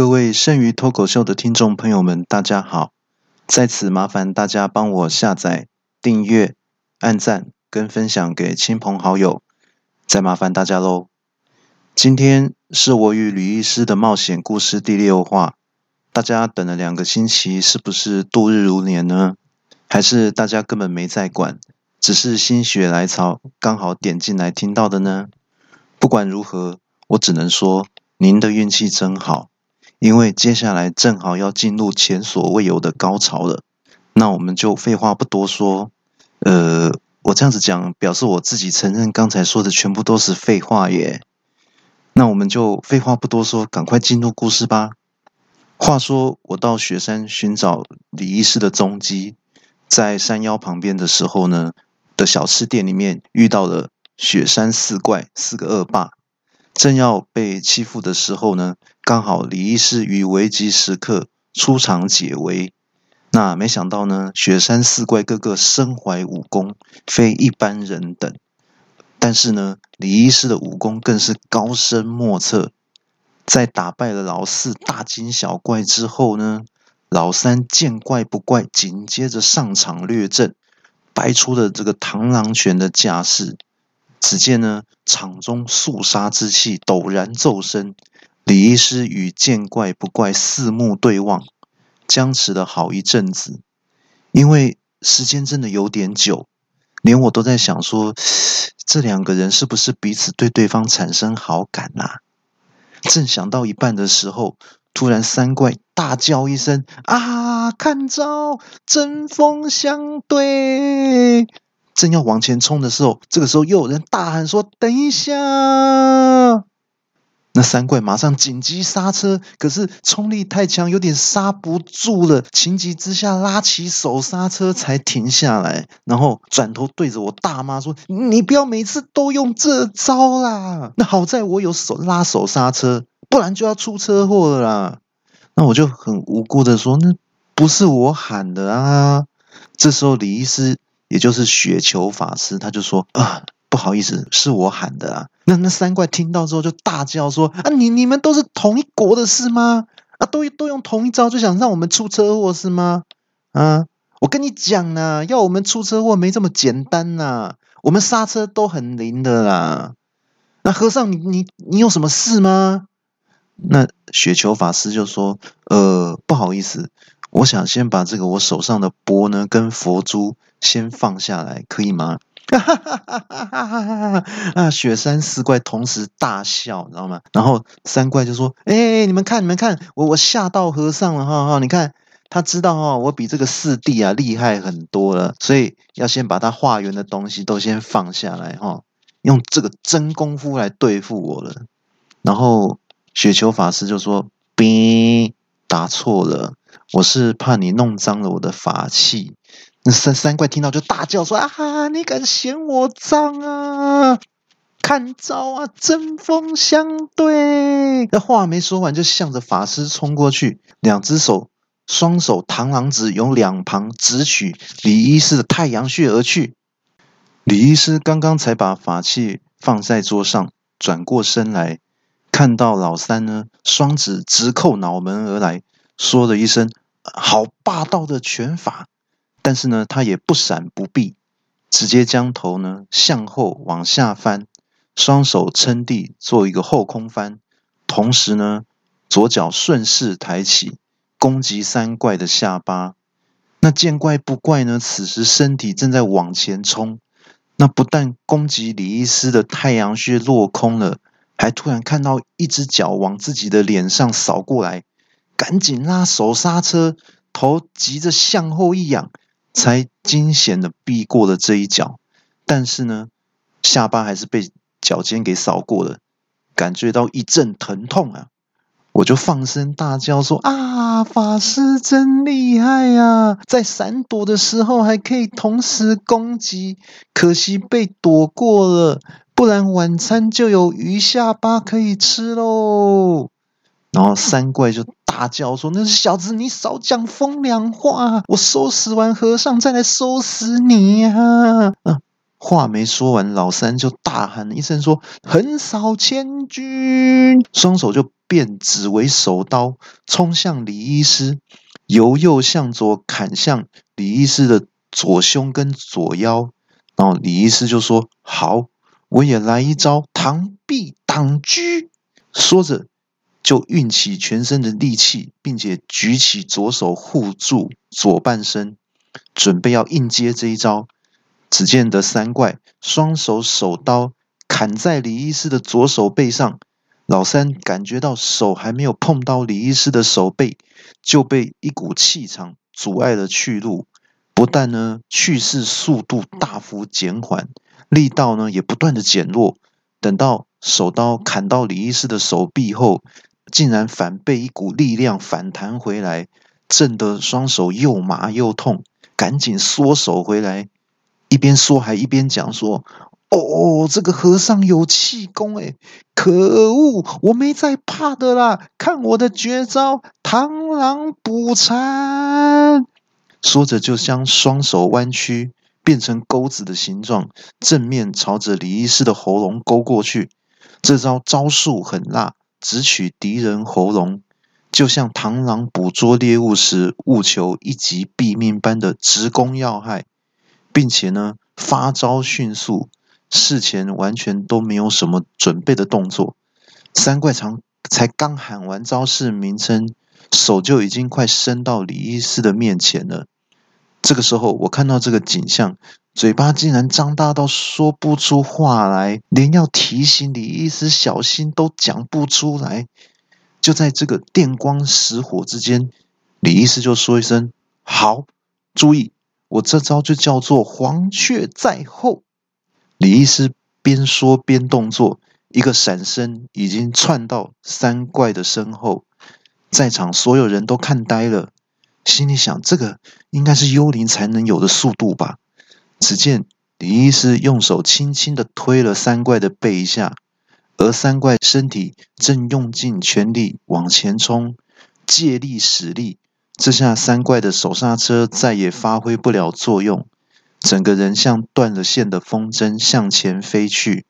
各位剩余脱口秀的听众朋友们，大家好！在此麻烦大家帮我下载、订阅、按赞跟分享给亲朋好友，再麻烦大家喽。今天是我与吕医师的冒险故事第六话，大家等了两个星期，是不是度日如年呢？还是大家根本没在管，只是心血来潮刚好点进来听到的呢？不管如何，我只能说您的运气真好。因为接下来正好要进入前所未有的高潮了，那我们就废话不多说。呃，我这样子讲，表示我自己承认刚才说的全部都是废话耶。那我们就废话不多说，赶快进入故事吧。话说，我到雪山寻找李医师的踪迹，在山腰旁边的时候呢，的小吃店里面遇到了雪山四怪四个恶霸。正要被欺负的时候呢，刚好李医师于危急时刻出场解围。那没想到呢，雪山四怪个个身怀武功，非一般人等。但是呢，李医师的武功更是高深莫测。在打败了老四大惊小怪之后呢，老三见怪不怪，紧接着上场略阵，摆出了这个螳螂拳的架势。只见呢，场中肃杀之气陡然骤升。李医师与见怪不怪四目对望，僵持了好一阵子。因为时间真的有点久，连我都在想说，这两个人是不是彼此对对方产生好感呐？正想到一半的时候，突然三怪大叫一声：“啊！看招，针锋相对！”正要往前冲的时候，这个时候又有人大喊说：“等一下！”那三怪马上紧急刹车，可是冲力太强，有点刹不住了。情急之下，拉起手刹车才停下来，然后转头对着我大妈说：“你不要每次都用这招啦！”那好在我有手拉手刹车，不然就要出车祸了啦。那我就很无辜的说：“那不是我喊的啊！”这时候李医师。也就是雪球法师，他就说啊，不好意思，是我喊的啊。那那三怪听到之后就大叫说啊，你你们都是同一国的是吗？啊，都都用同一招，就想让我们出车祸是吗？啊，我跟你讲呢，要我们出车祸没这么简单呐，我们刹车都很灵的啦。那和尚，你你你有什么事吗？那雪球法师就说，呃，不好意思。我想先把这个我手上的钵呢跟佛珠先放下来，可以吗？哈哈哈哈哈啊！雪山四怪同时大笑，你知道吗？然后三怪就说：“哎，你们看，你们看，我我吓到和尚了哈哈！你看，他知道哈，我比这个四弟啊厉害很多了，所以要先把他化缘的东西都先放下来哈，用这个真功夫来对付我了。”然后雪球法师就说：“哔，答错了。”我是怕你弄脏了我的法器。那三三怪听到就大叫说：“啊哈，你敢嫌我脏啊？看招啊，针锋相对！”那话没说完，就向着法师冲过去，两只手双手螳螂指，由两旁直取李医师的太阳穴而去。李医师刚刚才把法器放在桌上，转过身来，看到老三呢，双指直扣脑门而来，说了一声。好霸道的拳法，但是呢，他也不闪不避，直接将头呢向后往下翻，双手撑地做一个后空翻，同时呢，左脚顺势抬起，攻击三怪的下巴。那见怪不怪呢，此时身体正在往前冲，那不但攻击李医师的太阳穴落空了，还突然看到一只脚往自己的脸上扫过来。赶紧拉手刹车，头急着向后一仰，才惊险的避过了这一脚。但是呢，下巴还是被脚尖给扫过了，感觉到一阵疼痛啊！我就放声大叫说：“啊，法师真厉害呀！在闪躲的时候还可以同时攻击，可惜被躲过了，不然晚餐就有鱼下巴可以吃喽。”然后三怪就。大叫说：“那小子，你少讲风凉话！我收拾完和尚再来收拾你呀！”啊，话没说完，老三就大喊一声说：“横扫千军！”双手就变只为手刀冲向李医师，由右向左砍向李医师的左胸跟左腰。然后李医师就说：“好，我也来一招螳臂挡车。”说着就运起全身的力气，并且举起左手护住左半身，准备要应接这一招。只见得三怪双手手刀砍在李医师的左手背上，老三感觉到手还没有碰到李医师的手背，就被一股气场阻碍了去路。不但呢去世速度大幅减缓，力道呢也不断的减弱。等到手刀砍到李医师的手臂后，竟然反被一股力量反弹回来，震得双手又麻又痛，赶紧缩手回来。一边说还一边讲说：“哦，这个和尚有气功诶，可恶，我没在怕的啦！看我的绝招螳螂捕蝉。”说着就将双手弯曲，变成钩子的形状，正面朝着李医师的喉咙勾过去。这招招数很辣，直取敌人喉咙，就像螳螂捕捉猎物时务求一击毙命般的直攻要害。并且呢，发招迅速，事前完全都没有什么准备的动作。三怪长才刚喊完招式名称，手就已经快伸到李医师的面前了。这个时候，我看到这个景象，嘴巴竟然张大到说不出话来，连要提醒李医师小心都讲不出来。就在这个电光石火之间，李医师就说一声：“好，注意。”我这招就叫做黄雀在后。李医师边说边动作，一个闪身已经窜到三怪的身后，在场所有人都看呆了，心里想：这个应该是幽灵才能有的速度吧？只见李医师用手轻轻的推了三怪的背一下，而三怪身体正用尽全力往前冲，借力使力。这下三怪的手刹车再也发挥不了作用，整个人像断了线的风筝向前飞去，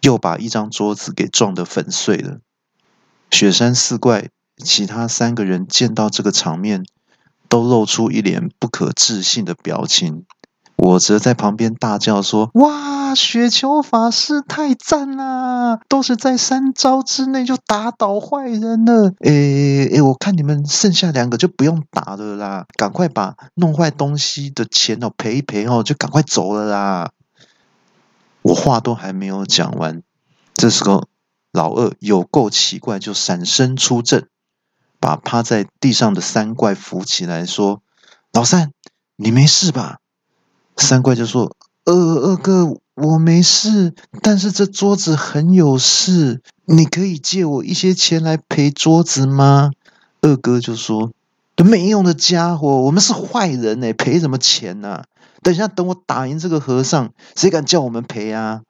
又把一张桌子给撞得粉碎了。雪山四怪其他三个人见到这个场面，都露出一脸不可置信的表情。我则在旁边大叫说：“哇！”雪球法师太赞啦！都是在三招之内就打倒坏人了。诶诶，我看你们剩下两个就不用打了啦，赶快把弄坏东西的钱哦赔一赔哦，就赶快走了啦。我话都还没有讲完，这时候老二有够奇怪，就闪身出阵，把趴在地上的三怪扶起来，说：“老三，你没事吧？”三怪就说：“二二哥。”我没事，但是这桌子很有事，你可以借我一些钱来赔桌子吗？二哥就说：“没用的家伙，我们是坏人哎，赔什么钱呢？等一下，等我打赢这个和尚，谁敢叫我们赔啊？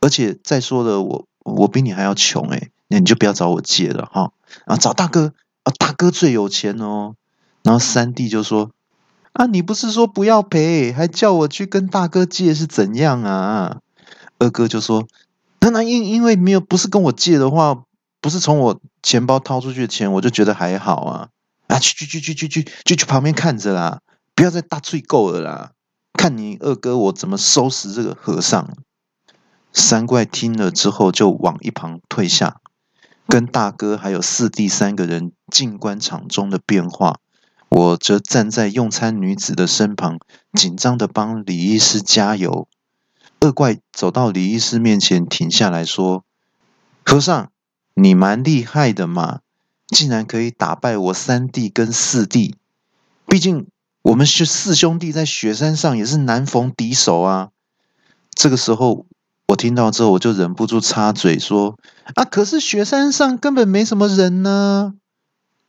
而且再说了，我我比你还要穷哎，那你就不要找我借了哈，啊，找大哥啊，大哥最有钱哦。”然后三弟就说。啊！你不是说不要赔，还叫我去跟大哥借是怎样啊？二哥就说：“那那因因为没有不是跟我借的话，不是从我钱包掏出去的钱，我就觉得还好啊。啊，去去去去去去，就去旁边看着啦，不要再大吹够了啦！看你二哥我怎么收拾这个和尚。”三怪听了之后，就往一旁退下，跟大哥还有四弟三个人静观场中的变化。我则站在用餐女子的身旁，紧张的帮李医师加油。恶怪走到李医师面前，停下来说：“和尚，你蛮厉害的嘛，竟然可以打败我三弟跟四弟。毕竟我们是四兄弟，在雪山上也是难逢敌手啊。”这个时候，我听到之后，我就忍不住插嘴说：“啊，可是雪山上根本没什么人呢。”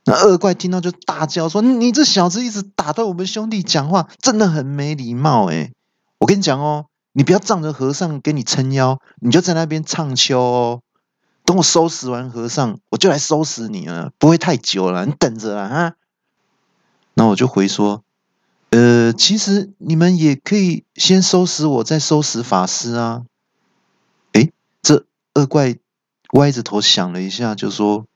那恶怪听到就大叫说：“你这小子一直打断我们兄弟讲话，真的很没礼貌诶我跟你讲哦，你不要仗着和尚给你撑腰，你就在那边唱秋哦。等我收拾完和尚，我就来收拾你了，不会太久了，你等着啦哈。”那我就回说：“呃，其实你们也可以先收拾我，再收拾法师啊。”诶，这恶怪歪着头想了一下，就说。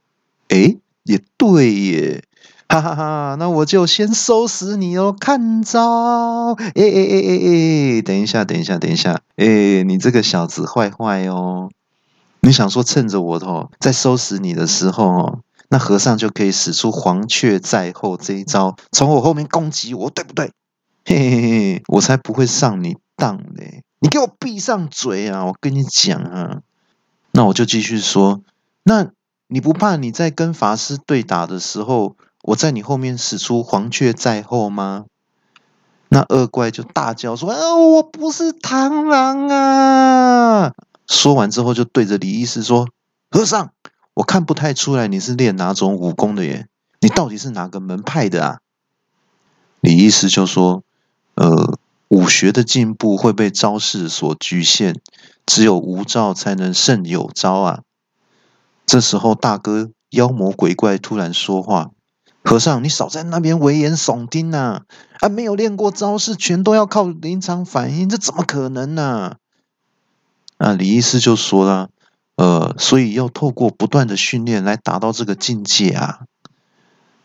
诶，也对耶，哈哈哈！那我就先收拾你哦，看招！哎哎哎哎哎，等一下，等一下，等一下，哎，你这个小子坏坏哦！你想说趁着我哦在收拾你的时候哦，那和尚就可以使出黄雀在后这一招，从我后面攻击我，对不对？嘿嘿嘿，我才不会上你当嘞！你给我闭上嘴啊！我跟你讲啊，那我就继续说，那你不怕你在跟法师对打的时候，我在你后面使出黄雀在后吗？那恶怪就大叫说：“啊，我不是螳螂啊！”说完之后，就对着李医师说：“和尚，我看不太出来你是练哪种武功的耶？你到底是哪个门派的啊？”李医师就说：“呃。”武学的进步会被招式所局限，只有无招才能胜有招啊！这时候，大哥妖魔鬼怪突然说话：“和尚，你少在那边危言耸听呐！啊，没有练过招式，全都要靠临场反应，这怎么可能呢？”啊，李医师就说了：“呃，所以要透过不断的训练来达到这个境界啊。”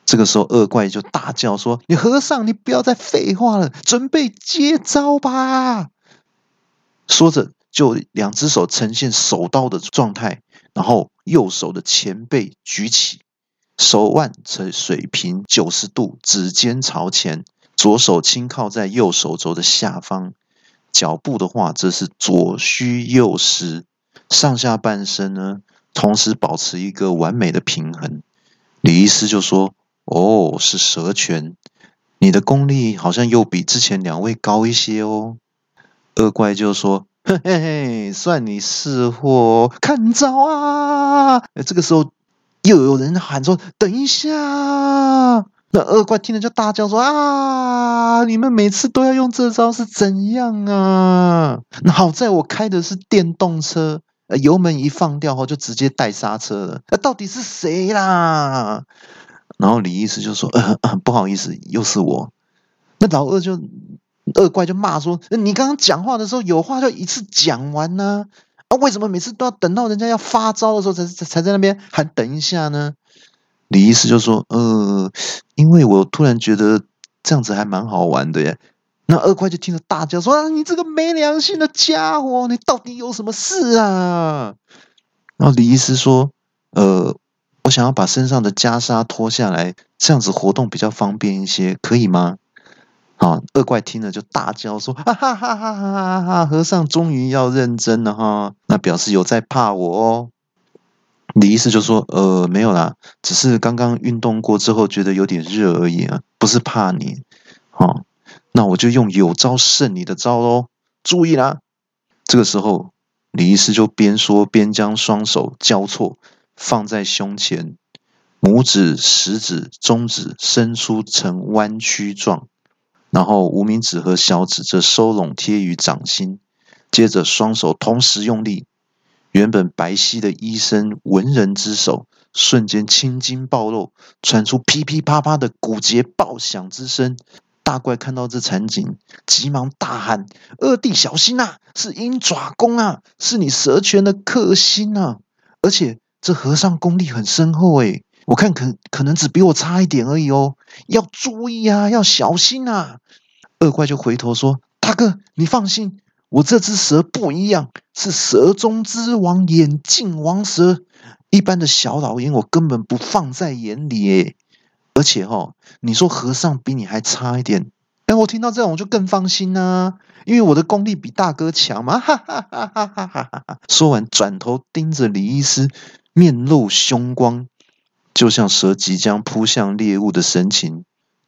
这个时候，恶怪就大叫说：“你和尚，你不要再废话了，准备接招吧！”说着，就两只手呈现手刀的状态，然后右手的前背举起，手腕呈水平九十度，指尖朝前，左手轻靠在右手肘的下方，脚步的话则是左虚右实，上下半身呢，同时保持一个完美的平衡。李医师就说。哦，是蛇拳，你的功力好像又比之前两位高一些哦。恶怪就说：“ 嘿嘿，算你识货，看招啊！”这个时候又有人喊说：“等一下！”那恶怪听了就大叫说：“啊！你们每次都要用这招是怎样啊？那好在我开的是电动车，油门一放掉后就直接带刹车了。那到底是谁啦？”然后李医师就说：“，不好意思，又是我。”那老二就恶怪就骂说：“你刚刚讲话的时候有话就一次讲完呢？啊，为什么每次都要等到人家要发招的时候才才才在那边喊等一下呢？”李医师就说：“呃，因为我突然觉得这样子还蛮好玩的耶。”那二怪就听着大叫说：“，你这个没良心的家伙，你到底有什么事啊？”然后李医师说：“呃。”我想要把身上的袈裟脱下来，这样子活动比较方便一些，可以吗？好，恶怪听了就大叫说：“哈哈哈哈哈哈！和尚终于要认真了哈，那表示有在怕我哦。”李医师就说：“呃，没有啦，只是刚刚运动过之后觉得有点热而已啊，不是怕你。好，那我就用有招胜你的招喽，注意啦！”这个时候，李医师就边说边将双手交错。放在胸前，拇指、食指、中指伸出成弯曲状，然后无名指和小指则收拢贴于掌心。接着双手同时用力，原本白皙的医生文人之手瞬间青筋暴露，传出噼噼啪啪的骨节爆响之声。大怪看到这场景，急忙大喊：“二弟小心啊！是鹰爪功啊！是你蛇拳的克星啊！而且。”这和尚功力很深厚诶，我看可可能只比我差一点而已哦，要注意啊，要小心啊！恶怪就回头说：“大哥，你放心，我这只蛇不一样，是蛇中之王，眼镜王蛇，一般的小老鹰我根本不放在眼里诶。而且哈，你说和尚比你还差一点，哎，我听到这种我就更放心啊，因为我的功力比大哥强嘛！哈哈哈哈哈哈！说完，转头盯着李医师。面露凶光，就像蛇即将扑向猎物的神情，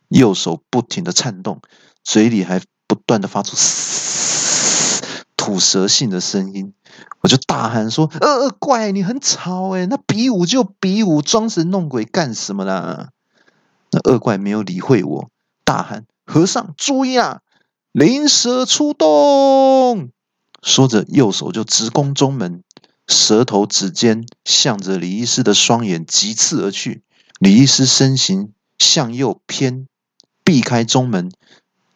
右手不停的颤动，嘴里还不断的发出嘶吐舌性的声音。我就大喊说：“恶怪，你很吵诶那比武就比武，装神弄鬼干什么啦？”那恶怪没有理会我，大喊：“和尚注意啊，灵蛇出动！”说着，右手就直攻中门。舌头指尖向着李医师的双眼急刺而去，李医师身形向右偏，避开中门，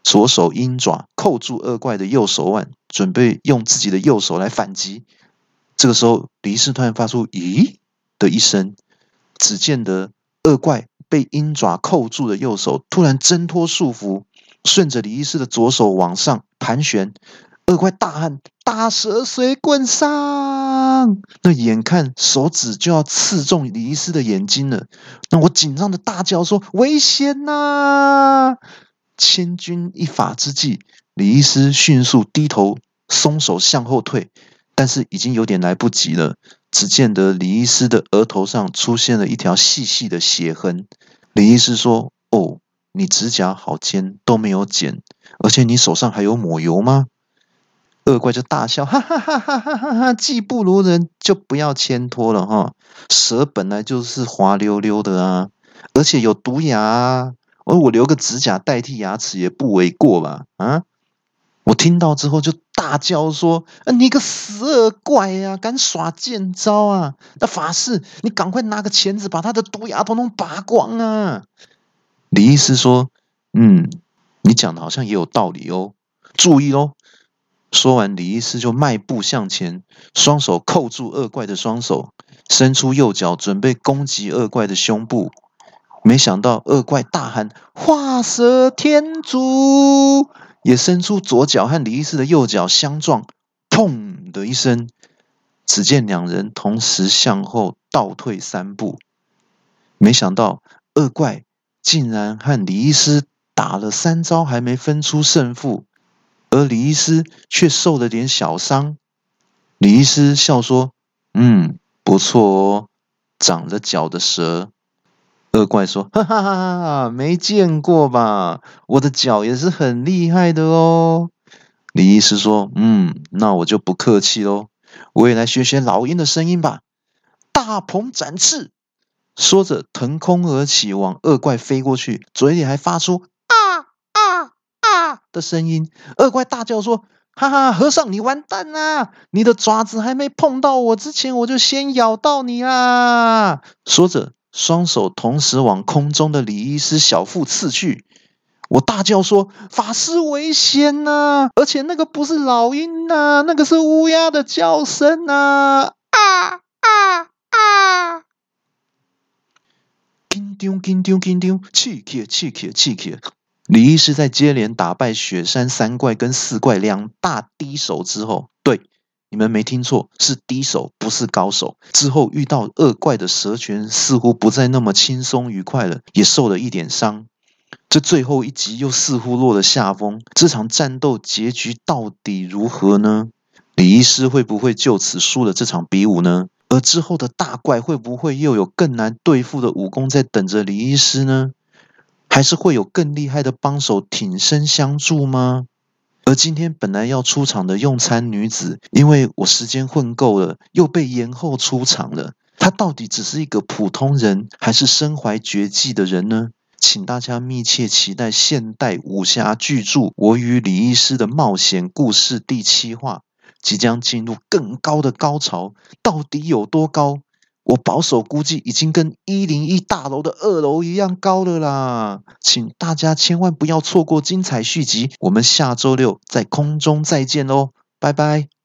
左手鹰爪扣住恶怪的右手腕，准备用自己的右手来反击。这个时候，李医师突然发出“咦”的一声，只见得恶怪被鹰爪扣住的右手突然挣脱束缚，顺着李医师的左手往上盘旋。恶怪大喊：“大蛇随棍上！”那眼看手指就要刺中李医师的眼睛了，那我紧张的大叫说：“危险呐！”千钧一发之际，李医师迅速低头，松手向后退，但是已经有点来不及了。只见得李医师的额头上出现了一条细细的血痕。李医师说：“哦，你指甲好尖，都没有剪，而且你手上还有抹油吗？”恶怪就大笑，哈哈哈哈哈哈！技不如人就不要牵拖了哈。蛇本来就是滑溜溜的啊，而且有毒牙，而我留个指甲代替牙齿也不为过吧？啊！我听到之后就大叫说：“你个死恶怪呀，敢耍贱招啊！那法师，你赶快拿个钳子把他的毒牙统统拔光啊！”李医师说：“嗯，你讲的好像也有道理哦，注意哦。”说完，李医师就迈步向前，双手扣住恶怪的双手，伸出右脚准备攻击恶怪的胸部。没想到恶怪大喊“画蛇添足”，也伸出左脚和李医师的右脚相撞，砰的一声，只见两人同时向后倒退三步。没想到恶怪竟然和李医师打了三招，还没分出胜负。而李医师却受了点小伤。李医师笑说：“嗯，不错哦，长了脚的蛇。”恶怪说：“哈哈哈哈，没见过吧？我的脚也是很厉害的哦。”李医师说：“嗯，那我就不客气喽，我也来学学老鹰的声音吧。”大鹏展翅，说着腾空而起，往恶怪飞过去，嘴里还发出。的声音，恶怪大叫说：“哈哈，和尚，你完蛋啦！你的爪子还没碰到我之前，我就先咬到你啦！”说着，双手同时往空中的李医师小腹刺去。我大叫说：“法师危险呐！而且那个不是老鹰呐，那个是乌鸦的叫声呐！”啊啊啊！紧张紧张紧张，气气气气气气！李医师在接连打败雪山三怪跟四怪两大低手之后，对，你们没听错，是低手，不是高手。之后遇到恶怪的蛇拳，似乎不再那么轻松愉快了，也受了一点伤。这最后一集又似乎落了下风。这场战斗结局到底如何呢？李医师会不会就此输了这场比武呢？而之后的大怪会不会又有更难对付的武功在等着李医师呢？还是会有更厉害的帮手挺身相助吗？而今天本来要出场的用餐女子，因为我时间混够了，又被延后出场了。她到底只是一个普通人，还是身怀绝技的人呢？请大家密切期待现代武侠巨著《我与李医师的冒险故事》第七话，即将进入更高的高潮，到底有多高？我保守估计，已经跟一零一大楼的二楼一样高了啦！请大家千万不要错过精彩续集，我们下周六在空中再见喽，拜拜。